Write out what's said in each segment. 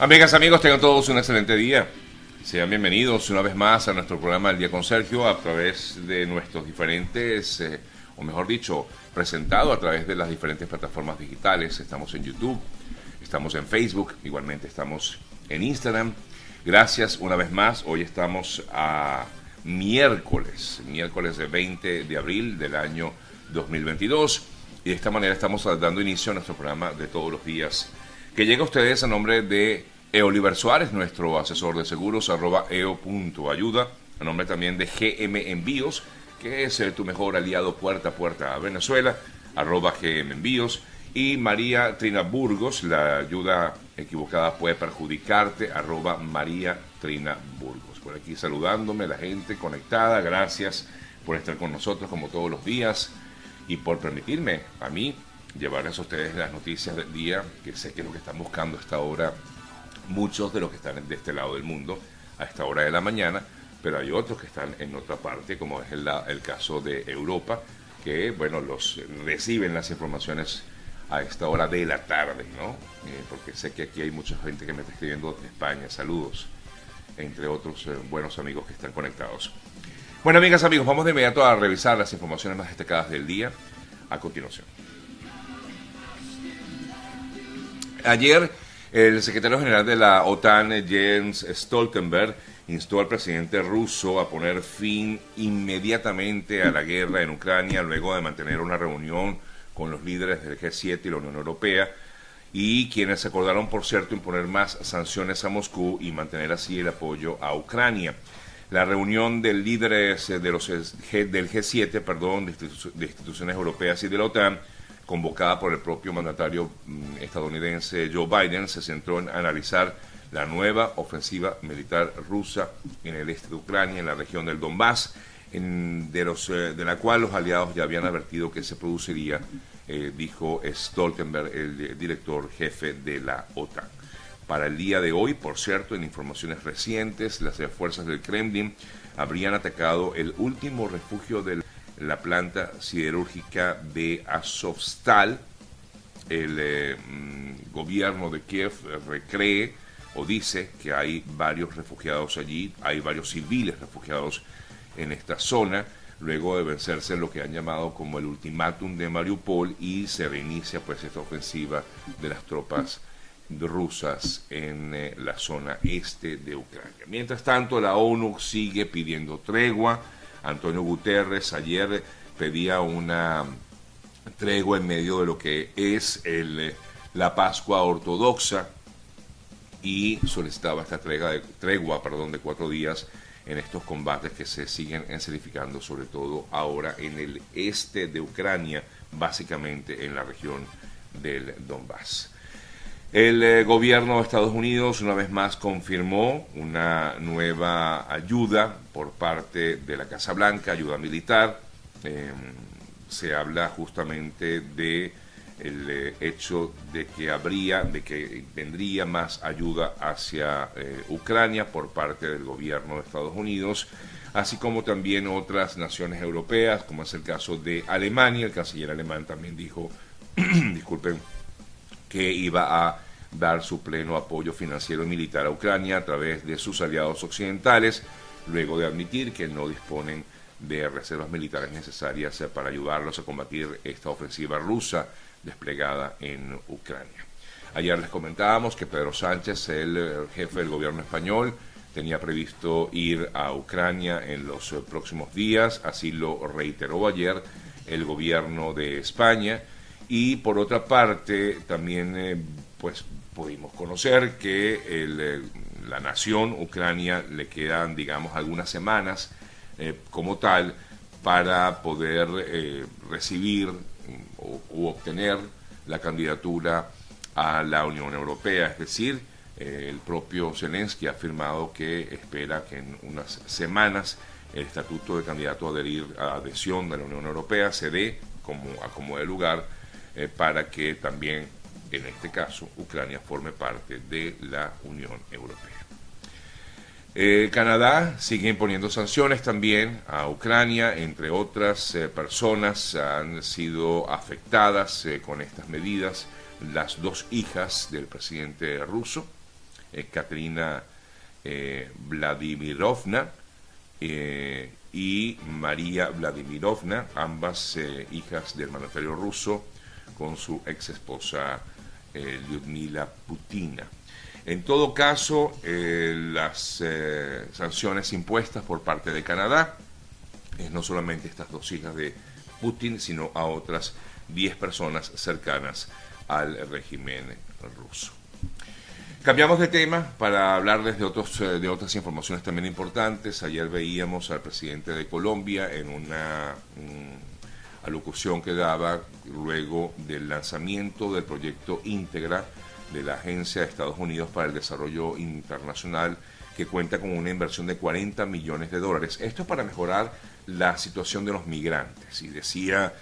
Amigas, amigos, tengan todos un excelente día. Sean bienvenidos una vez más a nuestro programa El Día con Sergio a través de nuestros diferentes, eh, o mejor dicho, presentado a través de las diferentes plataformas digitales. Estamos en YouTube, estamos en Facebook, igualmente estamos en Instagram. Gracias una vez más. Hoy estamos a miércoles, miércoles de 20 de abril del año 2022. Y de esta manera estamos dando inicio a nuestro programa de todos los días que llega a ustedes a nombre de Eoliver Suárez, nuestro asesor de seguros, arroba eo.ayuda, a nombre también de GM Envíos, que es tu mejor aliado puerta a puerta a Venezuela, arroba GM Envíos, y María Trina Burgos, la ayuda equivocada puede perjudicarte, arroba María Trina Burgos. Por aquí saludándome, la gente conectada, gracias por estar con nosotros como todos los días y por permitirme a mí llevarles a ustedes las noticias del día, que sé que es lo que están buscando a esta hora muchos de los que están de este lado del mundo a esta hora de la mañana, pero hay otros que están en otra parte, como es el, caso de Europa, que bueno, los reciben las informaciones a esta hora de la tarde, ¿no? Eh, porque sé que aquí hay mucha gente que me está escribiendo de España, saludos, entre otros eh, buenos amigos que están conectados. Bueno, amigas, amigos, vamos de inmediato a revisar las informaciones más destacadas del día a continuación. Ayer, el secretario general de la OTAN, Jens Stoltenberg, instó al presidente ruso a poner fin inmediatamente a la guerra en Ucrania luego de mantener una reunión con los líderes del G7 y la Unión Europea y quienes acordaron, por cierto, imponer más sanciones a Moscú y mantener así el apoyo a Ucrania. La reunión de líderes de los del G7, perdón, de instituciones europeas y de la OTAN convocada por el propio mandatario mm, estadounidense Joe Biden, se centró en analizar la nueva ofensiva militar rusa en el este de Ucrania, en la región del Donbass, eh, de la cual los aliados ya habían advertido que se produciría, eh, dijo Stoltenberg, el director jefe de la OTAN. Para el día de hoy, por cierto, en informaciones recientes, las fuerzas del Kremlin habrían atacado el último refugio del la planta siderúrgica de Azovstal. El eh, mm, gobierno de Kiev recree o dice que hay varios refugiados allí, hay varios civiles refugiados en esta zona, luego de vencerse lo que han llamado como el ultimátum de Mariupol y se reinicia pues esta ofensiva de las tropas rusas en eh, la zona este de Ucrania. Mientras tanto, la ONU sigue pidiendo tregua, Antonio Guterres ayer pedía una tregua en medio de lo que es el, la Pascua ortodoxa y solicitaba esta tregua de, perdón, de cuatro días en estos combates que se siguen escenificando, sobre todo ahora en el este de Ucrania, básicamente en la región del Donbass. El eh, gobierno de Estados Unidos una vez más confirmó una nueva ayuda por parte de la Casa Blanca, ayuda militar. Em, se habla justamente de el eh, hecho de que habría, de que vendría más ayuda hacia eh, Ucrania por parte del gobierno de Estados Unidos, así como también otras naciones europeas, como es el caso de Alemania. El canciller alemán también dijo, disculpen, que iba a dar su pleno apoyo financiero y militar a Ucrania a través de sus aliados occidentales, luego de admitir que no disponen de reservas militares necesarias para ayudarlos a combatir esta ofensiva rusa desplegada en Ucrania. Ayer les comentábamos que Pedro Sánchez, el jefe del gobierno español, tenía previsto ir a Ucrania en los próximos días, así lo reiteró ayer el gobierno de España y por otra parte también eh, pues pudimos conocer que eh, la nación Ucrania le quedan digamos algunas semanas eh, como tal para poder recibir o, u obtener la candidatura a la Unión Europea, es decir, el propio Zelensky ha afirmado que espera que en unas semanas el estatuto de candidato a a adhesión de la Unión Europea se dé como a como de lugar eh, para que también, en este caso, Ucrania forme parte de la Unión Europea. Eh, Canadá sigue imponiendo sanciones también a Ucrania, entre otras eh, personas han sido afectadas con estas medidas las dos hijas del presidente ruso, Katrina Vladimirovna y María Vladimirovna, ambas hijas del mandatario ruso, con su ex esposa Lyudmila Putina. En todo caso, las sanciones impuestas por parte de Canadá es no solamente estas dos hijas de Putin, sino a otras 10 personas cercanas al régimen ruso. Cambiamos de tema para hablarles de, otros, eh, de otras informaciones también importantes. Ayer veíamos al presidente de Colombia en una alocución que daba luego del lanzamiento del proyecto íntegra de la Agencia de Estados Unidos para el Desarrollo Internacional que cuenta con una inversión de 40 millones de dólares. Esto es para mejorar la situación de los migrantes. Y decía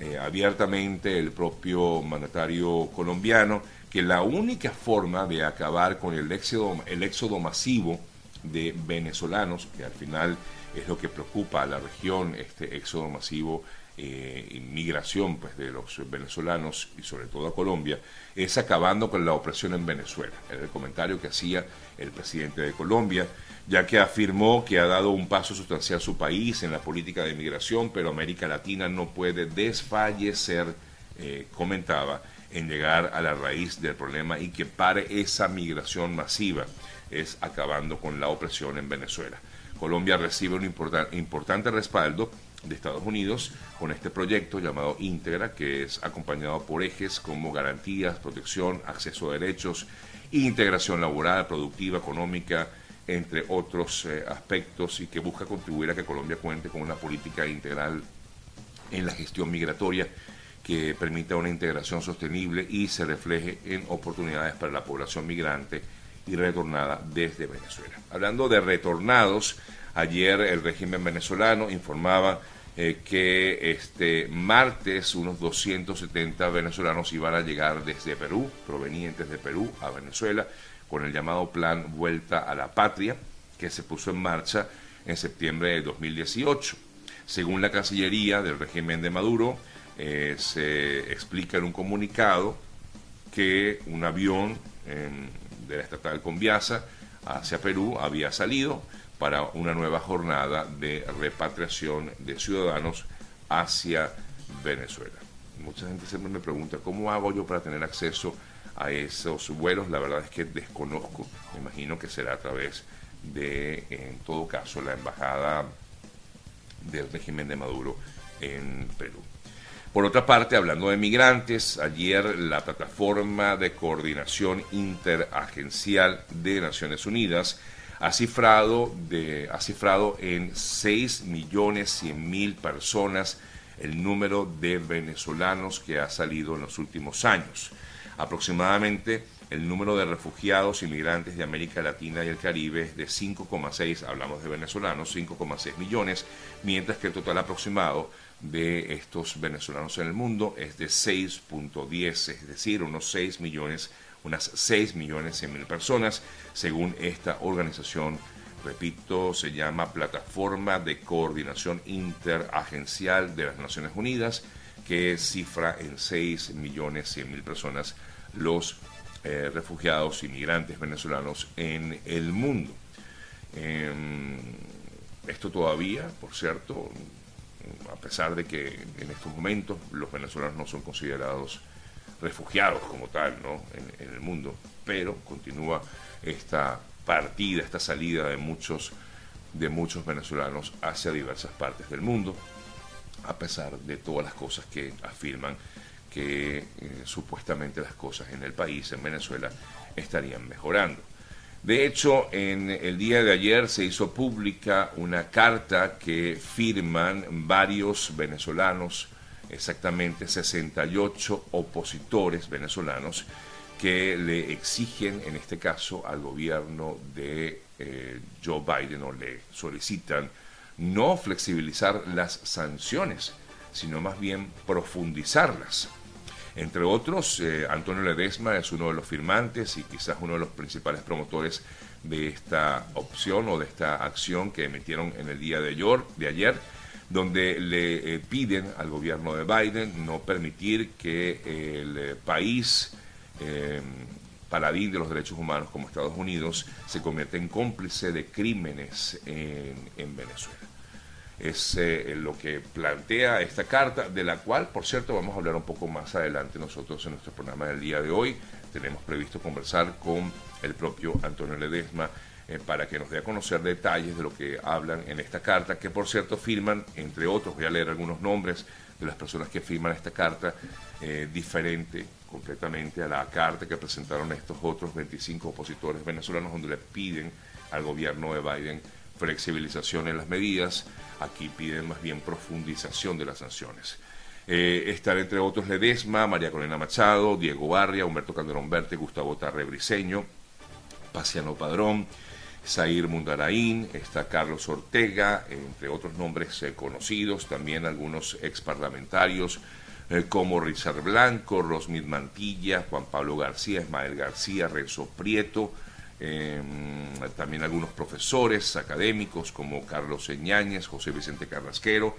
eh, abiertamente el propio mandatario colombiano que la única forma de acabar con el éxodo, el éxodo masivo de venezolanos, que al final es lo que preocupa a la región, este éxodo masivo eh, inmigración pues, de los venezolanos y sobre todo a Colombia, es acabando con la opresión en Venezuela. Era el comentario que hacía el presidente de Colombia, ya que afirmó que ha dado un paso sustancial su país en la política de inmigración, pero América Latina no puede desfallecer, eh, comentaba, en llegar a la raíz del problema y que pare esa migración masiva, es acabando con la opresión en Venezuela. Colombia recibe un importante respaldo de Estados Unidos con este proyecto llamado Íntegra, que es acompañado por ejes como garantías, protección, acceso a derechos, integración laboral, productiva, económica, entre otros eh, aspectos, y que busca contribuir a que Colombia cuente con una política integral en la gestión migratoria que permita una integración sostenible y se refleje en oportunidades para la población migrante y retornada desde Venezuela. Hablando de retornados, ayer el régimen venezolano informaba eh, que este martes unos 270 venezolanos iban a llegar desde Perú, provenientes de Perú a Venezuela, con el llamado Plan Vuelta a la Patria, que se puso en marcha en septiembre de 2018. Según la Cancillería del régimen de Maduro, eh, se explica en un comunicado que un avión de la estatal Conviasa hacia Perú había salido, para una nueva jornada de repatriación de ciudadanos hacia Venezuela. Mucha gente siempre me pregunta, ¿cómo hago yo para tener acceso a esos vuelos? La verdad es que desconozco, me imagino que será a través de, en todo caso, la embajada del régimen de Maduro en Perú. Por otra parte, hablando de migrantes, ayer la plataforma de coordinación interagencial de Naciones Unidas ha cifrado, de, ha cifrado en 6 millones 100 mil personas el número de venezolanos que ha salido en los últimos años. Aproximadamente el número de refugiados inmigrantes de América Latina y el Caribe es de 5,6, hablamos de venezolanos, 5,6 millones, mientras que el total aproximado de estos venezolanos en el mundo es de 6.10, es decir, unos 6 millones unas 6 millones 100 mil personas, según esta organización. Repito, se llama Plataforma de Coordinación Interagencial de las Naciones Unidas, que cifra en 6 millones 100 mil personas los eh, refugiados inmigrantes venezolanos en el mundo. Em, esto todavía, por cierto, a pesar de que en estos momentos los venezolanos no son considerados refugiados como tal ¿no? en, el mundo, pero continúa esta partida, esta salida de muchos, de muchos venezolanos hacia diversas partes del mundo, a pesar de todas las cosas que afirman que eh, supuestamente las cosas en el país, en Venezuela, estarían mejorando. De hecho, en el día de ayer se hizo pública una carta que firman varios venezolanos exactamente 68 opositores venezolanos que le exigen, en este caso, al gobierno de eh, Joe Biden o le solicitan no flexibilizar las sanciones, sino más bien profundizarlas. Entre otros, eh, Antonio Ledesma es uno de los firmantes y quizás uno de los principales promotores de esta opción o de esta acción que emitieron en el día de ayer donde le eh, piden al gobierno de Biden no permitir que el eh, país eh, paladín de los derechos humanos como Estados Unidos se convierte en cómplice de crímenes en, Venezuela. Es lo que plantea esta carta, de la cual, por cierto, vamos a hablar un poco más adelante nosotros en nuestro programa del día de hoy. Tenemos previsto conversar con el propio Antonio Ledesma eh, para que nos dé a conocer detalles de lo que hablan en esta carta, que por cierto firman, entre otros, voy a leer algunos nombres de las personas que firman esta carta, eh, diferente completamente a la carta que presentaron estos otros 25 opositores venezolanos donde le piden al gobierno de Biden flexibilización en las medidas, aquí piden más bien profundización de las sanciones. Eh, están entre otros Ledesma, María Corina Machado, Diego Barria, Humberto Calderón Verte, Gustavo Tarre Briceño, Paciano Padrón, Zair Mundaraín, está Carlos Ortega, entre otros nombres eh, conocidos, también algunos ex parlamentarios, eh, como Richard Blanco, Rosmith Mantilla, Juan Pablo García, Ismael García, Renzo Prieto, em, también algunos profesores académicos como Carlos Eñáñez, José Vicente Carrasquero,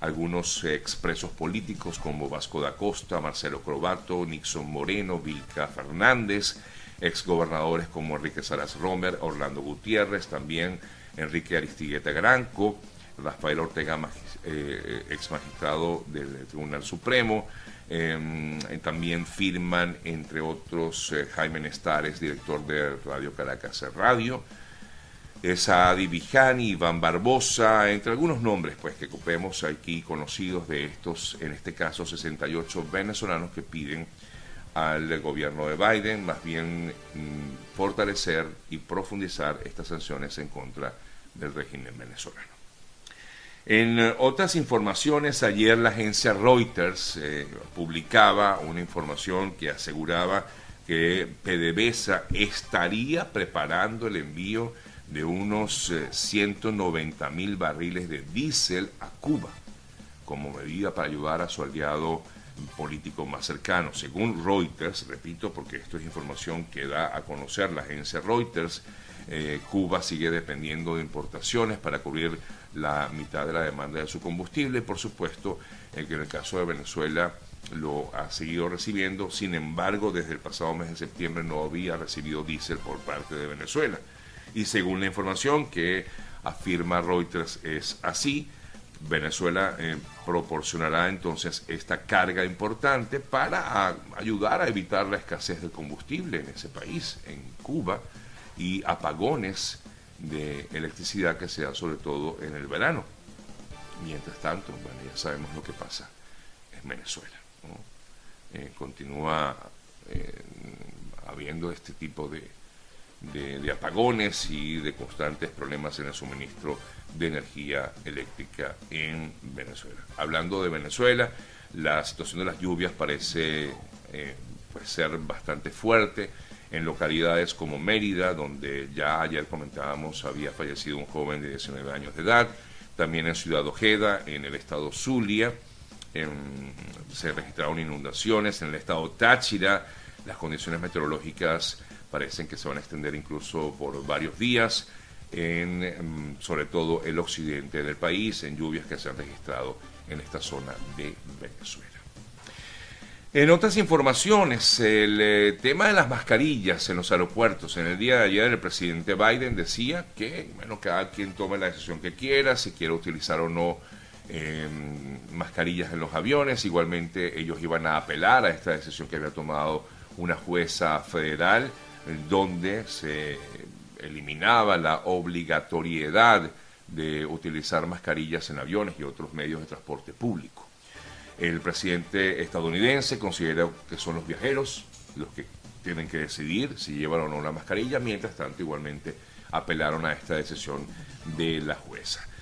algunos expresos políticos como Vasco da Costa, Marcelo Crobato, Nixon Moreno, Vilca Fernández, exgobernadores como Enrique Saras Romer, Orlando Gutiérrez, también Enrique Aristigueta Granco, Rafael Ortega, eh, ex magistrado del Tribunal Supremo. Em, también firman, entre otros, eh, Jaime Nestares, director de Radio Caracas Radio. Saadi Vijani, Iván Barbosa, entre algunos nombres pues que vemos aquí conocidos de estos, en este caso 68 venezolanos que piden al gobierno de Biden más bien mm, fortalecer y profundizar estas sanciones en contra del régimen venezolano. En eh, otras informaciones, ayer la agencia Reuters eh, publicaba una información que aseguraba que PDVSA estaría preparando el envío de unos 190 eh, mil barriles de diésel a Cuba como medida para ayudar a su aliado político más cercano. Según Reuters, repito, porque esto es información que da a conocer la agencia Reuters, Cuba sigue dependiendo de importaciones para cubrir la mitad de la demanda de su combustible. Por supuesto, el que en el caso de Venezuela lo ha seguido recibiendo, sin embargo, desde el pasado mes de septiembre no había recibido diésel por parte de Venezuela. Y según la información que afirma Reuters es así, Venezuela eh, proporcionará entonces esta carga importante para ayudar a evitar la escasez de combustible en ese país, en Cuba, y apagones de electricidad que sea sobre todo en el verano. Mientras tanto, bueno, ya sabemos lo que pasa en Venezuela. Eh, continúa eh, habiendo este tipo de, de, apagones y de constantes problemas en el suministro de energía eléctrica en Venezuela. Hablando de Venezuela, la situación de las lluvias parece eh, pues ser bastante fuerte en localidades como Mérida, donde ya ayer comentábamos había fallecido un joven de 19 años de edad, también en Ciudad Ojeda, en el estado Zulia, se registraron inundaciones, en el estado Táchira las condiciones meteorológicas parecen que se van a extender incluso por varios días, en, mm, sobre todo el occidente del país, en lluvias que se han registrado en esta zona de Venezuela. En otras informaciones, el eh, tema de las mascarillas en los aeropuertos. En el día de ayer el presidente Biden decía que, bueno, cada quien tome la decisión que quiera, si quiere utilizar o no em, mascarillas en los aviones. Igualmente ellos iban a apelar a esta decisión que había tomado una jueza federal, donde se eliminaba la obligatoriedad de utilizar mascarillas en aviones y otros medios de transporte público. El presidente estadounidense considera que son los viajeros los que tienen que decidir si llevan o no la mascarilla, mientras tanto igualmente apelaron a esta decisión de la jueza.